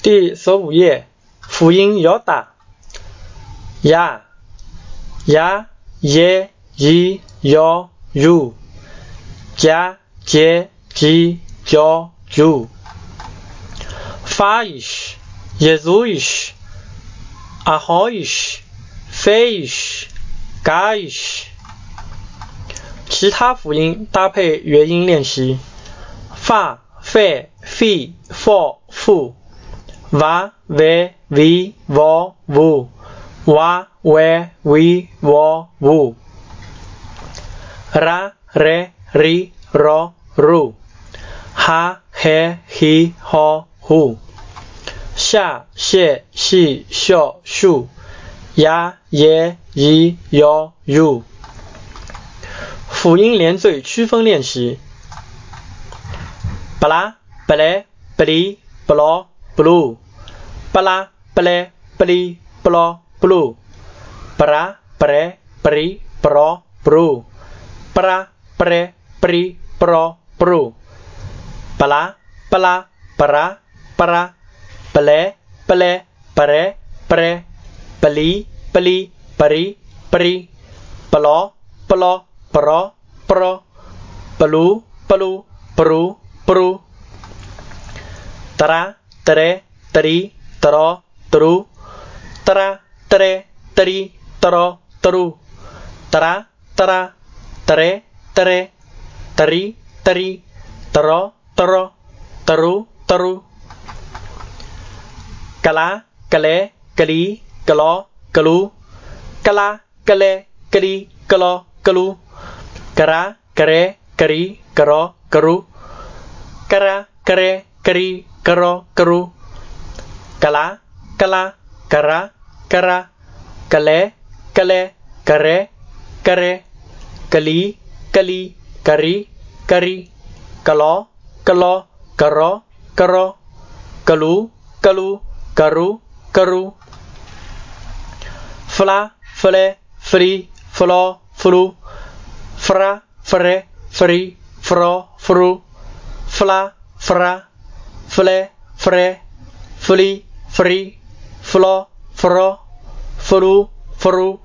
第十五页，辅音要打，呀。呀耶伊要如，加杰吉叫如，发一时，一入一时，啊好一时，飞一时，嘎一时。其他辅音搭配元音练习，发、费、费、佛、富。哇喂喂，哇呜，哇喂喂，哇呜。拉雷里罗鲁，哈嘿希吼呼，沙谢西笑数，呀耶伊幺如。辅音连缀区分练习。巴拉布莱布里布罗。plu pla ple pli plo plu pra pre pri pro pru pra pre pri pro pru pla pla pra pra ple ple pre pre pli pli pri pri plo plo pro pro plu plu pru pru tra tre, tri, tro, tru, tra, tre, tri, tro, tru, tra, tra, tre, tre, teri, teri, tro, tro, teru, teru. Kala, kale, kali, kalo, kalu. Kala, kale, kali, kalo, kalu. Kara, kere, kari, kero, keru. Kara, kere, kari, karo, karu, kala, kala, kara, kara, kale, kale, kare, kare, kali, kali, kari, kari, kalo, kalo, karo, karo, kalu, kalu, karu, karu, fla, fle, fri, flo, flu, fra, fre, fri, fro, fru, fla, fra, fle, fre, fli, fri, flo, fro, fru, fru,